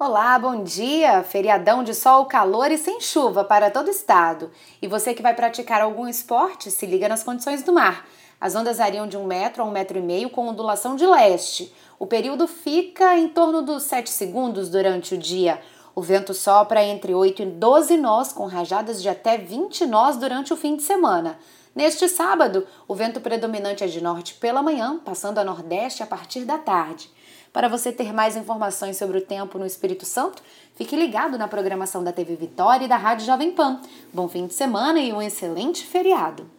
Olá, bom dia! Feriadão de sol, calor e sem chuva para todo o estado. E você que vai praticar algum esporte, se liga nas condições do mar. As ondas variam de um metro a um metro e meio com ondulação de leste. O período fica em torno dos 7 segundos durante o dia. O vento sopra entre 8 e 12 nós, com rajadas de até 20 nós durante o fim de semana. Neste sábado, o vento predominante é de norte pela manhã, passando a nordeste a partir da tarde. Para você ter mais informações sobre o tempo no Espírito Santo, fique ligado na programação da TV Vitória e da Rádio Jovem Pan. Bom fim de semana e um excelente feriado!